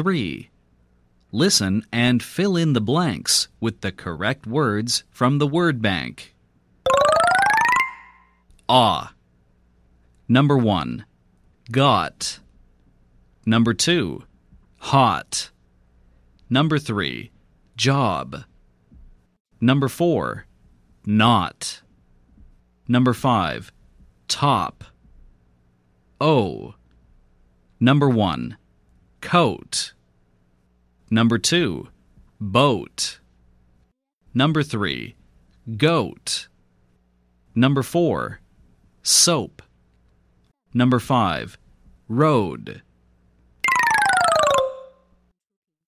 3. Listen and fill in the blanks with the correct words from the word bank. Ah. Number 1. Got. Number 2. Hot. Number 3. Job. Number 4. Not. Number 5. Top. O. Number 1. Coat. Number 2. Boat. Number 3. Goat. Number 4. Soap. Number 5. Road.